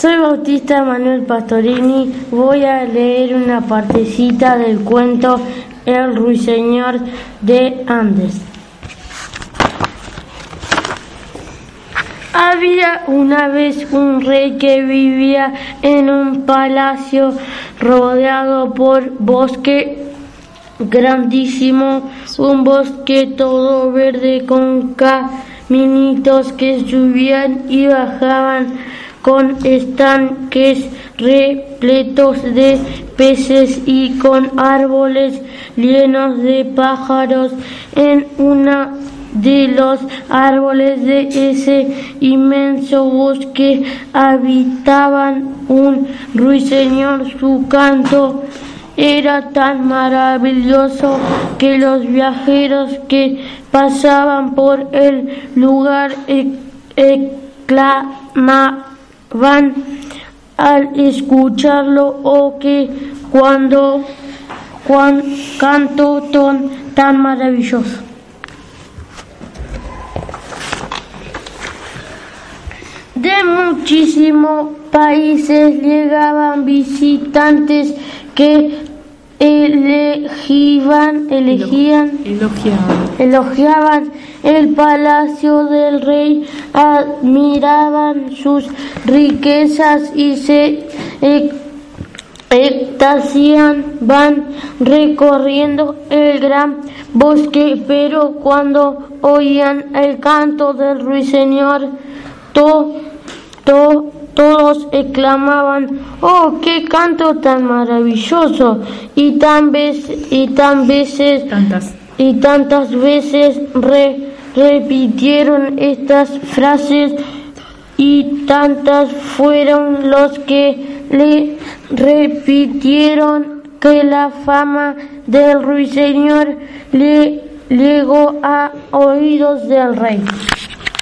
Soy Bautista Manuel Pastorini. Voy a leer una partecita del cuento El ruiseñor de Andes. Había una vez un rey que vivía en un palacio rodeado por bosque grandísimo, un bosque todo verde con caminitos que subían y bajaban con estanques repletos de peces y con árboles llenos de pájaros en una de los árboles de ese inmenso bosque habitaban un ruiseñor. Su canto era tan maravilloso que los viajeros que pasaban por el lugar exclamaban van al escucharlo o que cuando, cuando canto tan, tan maravilloso. De muchísimos países llegaban visitantes que elegían, elegían, elogiaban. elogiaban el palacio del rey, admiraban sus riquezas y se extasían, van recorriendo el gran bosque, pero cuando oían el canto del ruiseñor, to, to, todos exclamaban, ¡oh, qué canto tan maravilloso! Y, tan vez, y tan veces, Tantas. y tantas veces re- repitieron estas frases y tantas fueron los que le repitieron que la fama del ruiseñor le llegó a oídos del rey.